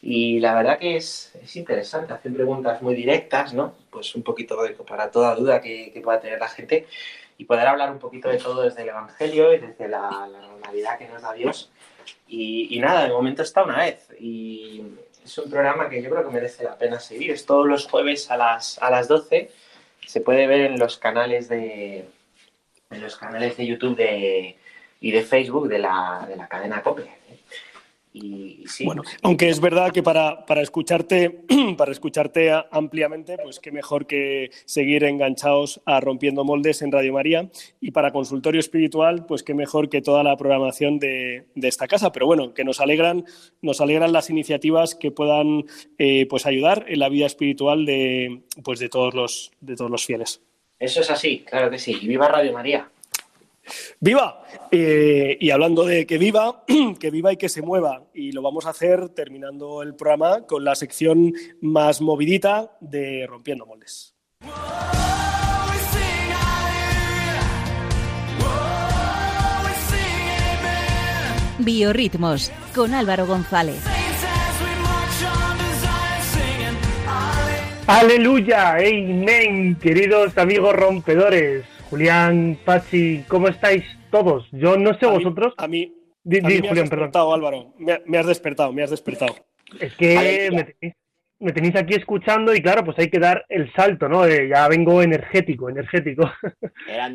Y la verdad que es, es interesante, hacen preguntas muy directas, ¿no? Pues un poquito para toda duda que, que, pueda tener la gente y poder hablar un poquito de todo desde el Evangelio y desde la, la normalidad que nos da Dios. Y, y, nada, de momento está una vez. Y es un programa que yo creo que merece la pena seguir. Es todos los jueves a las, a las 12 se puede ver en los canales de en los canales de YouTube de, y de Facebook de la, de la cadena COPE. Y, sí, bueno, aunque es verdad que para, para, escucharte, <clears throat> para escucharte ampliamente, pues qué mejor que seguir enganchados a Rompiendo Moldes en Radio María y para consultorio espiritual, pues qué mejor que toda la programación de, de esta casa. Pero bueno, que nos alegran, nos alegran las iniciativas que puedan eh, pues ayudar en la vida espiritual de, pues de todos los de todos los fieles. Eso es así, claro que sí. Y viva Radio María. ¡Viva! Eh, y hablando de que viva, <clears throat> que viva y que se mueva. Y lo vamos a hacer terminando el programa con la sección más movidita de Rompiendo Moldes. Biorritmos con Álvaro González. Aleluya, amén, queridos amigos rompedores. Julián, Pachi, ¿cómo estáis todos? Yo no sé vosotros. a mí, me has despertado, Álvaro. Me, has despertado, me has despertado. Es que me tenéis, aquí escuchando y claro, pues hay que dar el salto, ¿no? ya vengo energético, energético.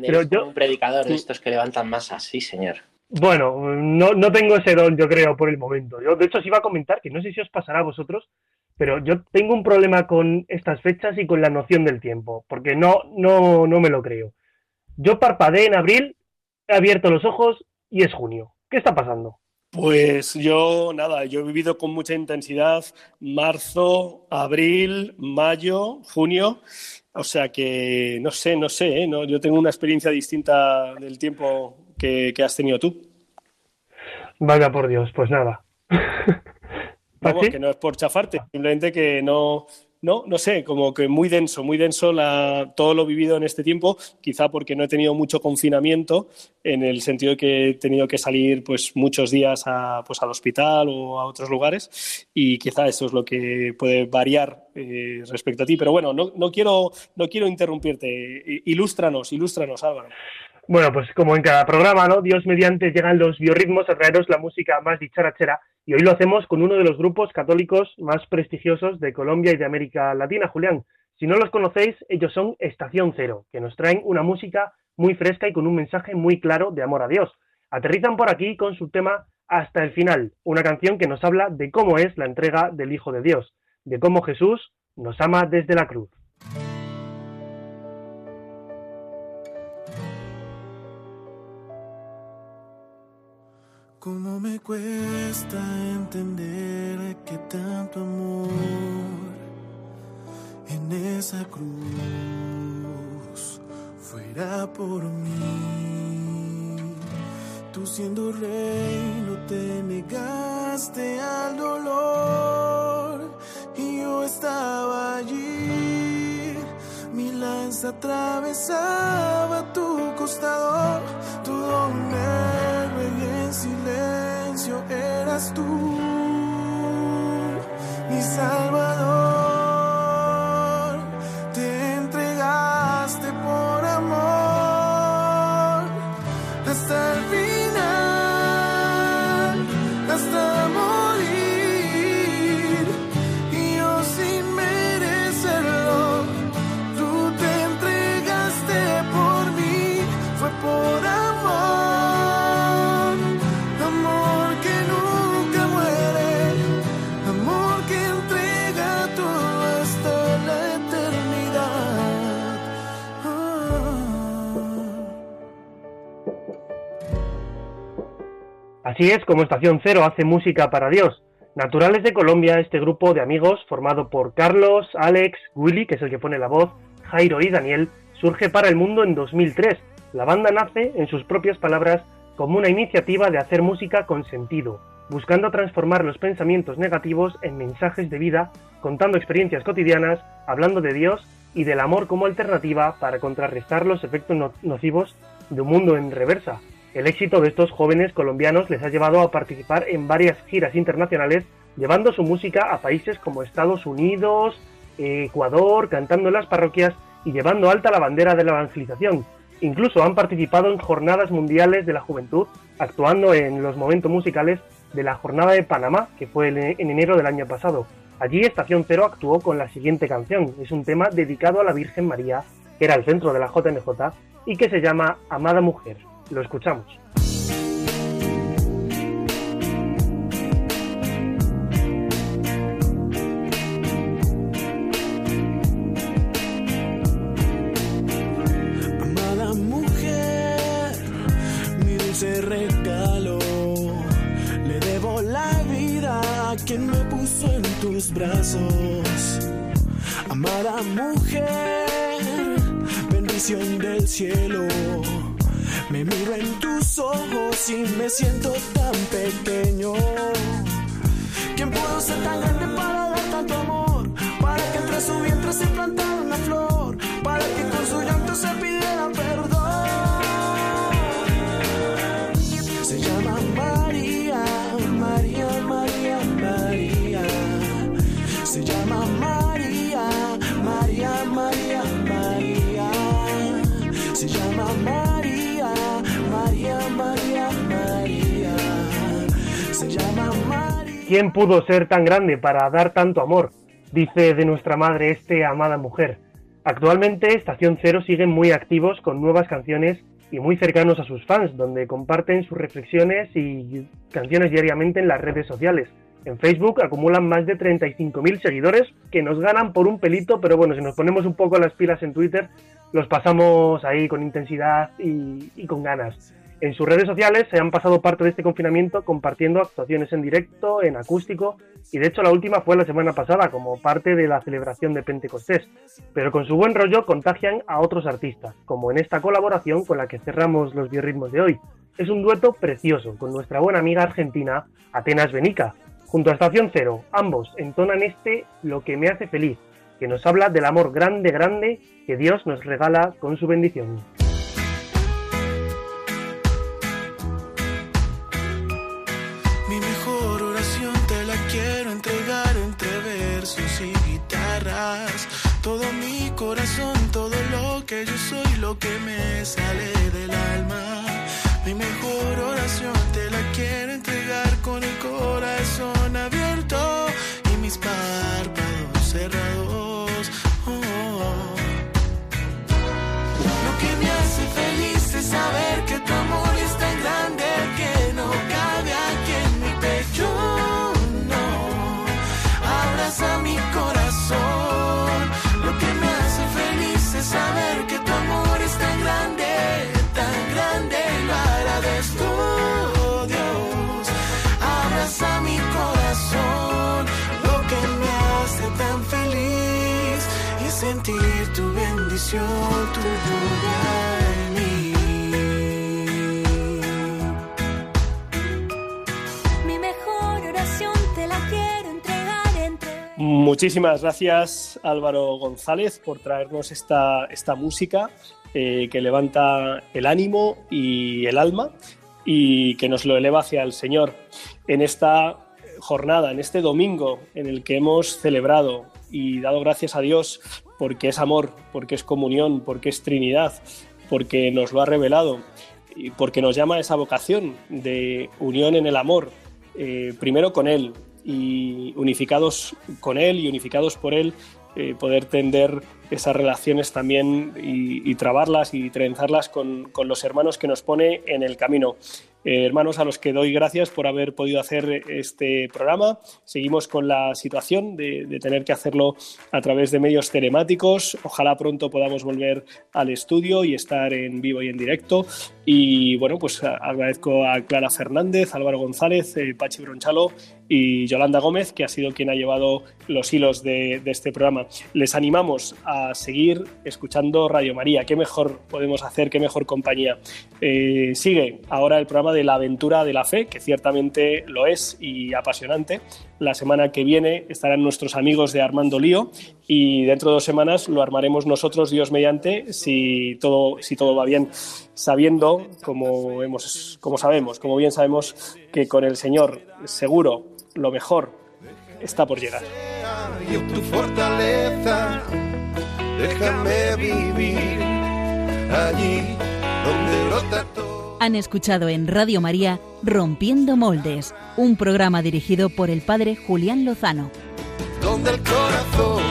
Pero yo, un predicador de estos que levantan masas, sí, señor. Bueno, no, no tengo ese don, yo creo, por el momento. Yo, de hecho, os iba a comentar que no sé si os pasará a vosotros, pero yo tengo un problema con estas fechas y con la noción del tiempo, porque no, no, no me lo creo. Yo parpadeé en abril, he abierto los ojos y es junio. ¿Qué está pasando? Pues yo, nada, yo he vivido con mucha intensidad marzo, abril, mayo, junio. O sea que no sé, no sé, ¿eh? no, yo tengo una experiencia distinta del tiempo que, que has tenido tú. Vaya por Dios, pues nada. <laughs> Vamos, que no es por chafarte, simplemente que no, no, no sé, como que muy denso, muy denso la, todo lo vivido en este tiempo, quizá porque no he tenido mucho confinamiento, en el sentido de que he tenido que salir pues muchos días a, pues, al hospital o a otros lugares, y quizá eso es lo que puede variar eh, respecto a ti. Pero bueno, no, no, quiero, no quiero interrumpirte. Ilústranos, ilústranos, Álvaro. Bueno, pues como en cada programa, ¿no? Dios mediante llegan los biorritmos a traeros la música más dicharachera y hoy lo hacemos con uno de los grupos católicos más prestigiosos de Colombia y de América Latina, Julián. Si no los conocéis, ellos son Estación Cero, que nos traen una música muy fresca y con un mensaje muy claro de amor a Dios. Aterrizan por aquí con su tema Hasta el final, una canción que nos habla de cómo es la entrega del Hijo de Dios, de cómo Jesús nos ama desde la cruz. Cómo me cuesta entender que tanto amor en esa cruz fuera por mí. Tú siendo rey no te negaste al dolor y yo estaba allí. Mi lanza atravesaba tu costado, tu silencio eras tú, mi Salvador. Así es como Estación Cero hace música para Dios. Naturales de Colombia, este grupo de amigos formado por Carlos, Alex, Willy, que es el que pone la voz, Jairo y Daniel, surge para el mundo en 2003. La banda nace, en sus propias palabras, como una iniciativa de hacer música con sentido, buscando transformar los pensamientos negativos en mensajes de vida, contando experiencias cotidianas, hablando de Dios y del amor como alternativa para contrarrestar los efectos no- nocivos de un mundo en reversa. El éxito de estos jóvenes colombianos les ha llevado a participar en varias giras internacionales, llevando su música a países como Estados Unidos, Ecuador, cantando en las parroquias y llevando alta la bandera de la evangelización. Incluso han participado en jornadas mundiales de la juventud, actuando en los momentos musicales de la Jornada de Panamá, que fue en en enero del año pasado. Allí Estación Cero actuó con la siguiente canción. Es un tema dedicado a la Virgen María, que era el centro de la JMJ, y que se llama Amada Mujer. Lo escuchamos. Amada mujer, mi dulce regalo, le debo la vida a quien me puso en tus brazos. Amada mujer, bendición del cielo, me miro en tus ojos y me siento tan pequeño. ¿Quién pudo ser tan grande para ¿Quién pudo ser tan grande para dar tanto amor? Dice de nuestra madre este amada mujer. Actualmente Estación Cero siguen muy activos con nuevas canciones y muy cercanos a sus fans, donde comparten sus reflexiones y canciones diariamente en las redes sociales. En Facebook acumulan más de 35.000 seguidores que nos ganan por un pelito, pero bueno, si nos ponemos un poco las pilas en Twitter, los pasamos ahí con intensidad y, y con ganas. En sus redes sociales se han pasado parte de este confinamiento compartiendo actuaciones en directo, en acústico, y de hecho la última fue la semana pasada como parte de la celebración de Pentecostés. Pero con su buen rollo contagian a otros artistas, como en esta colaboración con la que cerramos los biorritmos de hoy. Es un dueto precioso con nuestra buena amiga argentina Atenas Benica. Junto a Estación Cero, ambos entonan este Lo que me hace feliz, que nos habla del amor grande, grande que Dios nos regala con su bendición. Lo que me sale del alma. Mi mejor oración sentir tu bendición, tu lluvia en mí. Mi mejor oración te la quiero entregar entre Muchísimas gracias Álvaro González por traernos esta, esta música eh, que levanta el ánimo y el alma y que nos lo eleva hacia el Señor. En esta jornada, en este domingo en el que hemos celebrado y dado gracias a Dios porque es amor, porque es comunión, porque es Trinidad, porque nos lo ha revelado y porque nos llama a esa vocación de unión en el amor, eh, primero con Él y unificados con Él y unificados por Él, eh, poder tender esas relaciones también y, y trabarlas y trenzarlas con, con los hermanos que nos pone en el camino. Eh, hermanos a los que doy gracias por haber podido hacer este programa. Seguimos con la situación de, de, tener que hacerlo a través de medios telemáticos. Ojalá pronto podamos volver al estudio y estar en vivo y en directo. Y bueno, pues agradezco a Clara Fernández, Álvaro González, eh, Pachi Bronchalo y Yolanda Gómez, que ha sido quien ha llevado los hilos de, de este programa. Les animamos a seguir escuchando Radio María. ¿Qué mejor podemos hacer? ¿Qué mejor compañía? Eh, sigue ahora el programa de la aventura de la fe, que ciertamente lo es y apasionante. La semana que viene estarán nuestros amigos de Armando Lío y dentro de dos semanas lo armaremos nosotros, Dios mediante, si todo, si todo va bien, sabiendo, como, hemos, como sabemos, como bien sabemos, que con el Señor seguro lo mejor está por llegar. Déjame vivir allí donde brota todo. Han escuchado en Radio María Rompiendo Moldes, un programa dirigido por el padre Julián Lozano. Donde el corazón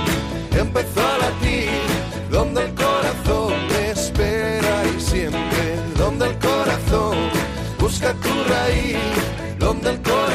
empezó a latir, donde el corazón me espera y siempre, donde el corazón busca tu raíz, donde el corazón